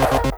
Bye.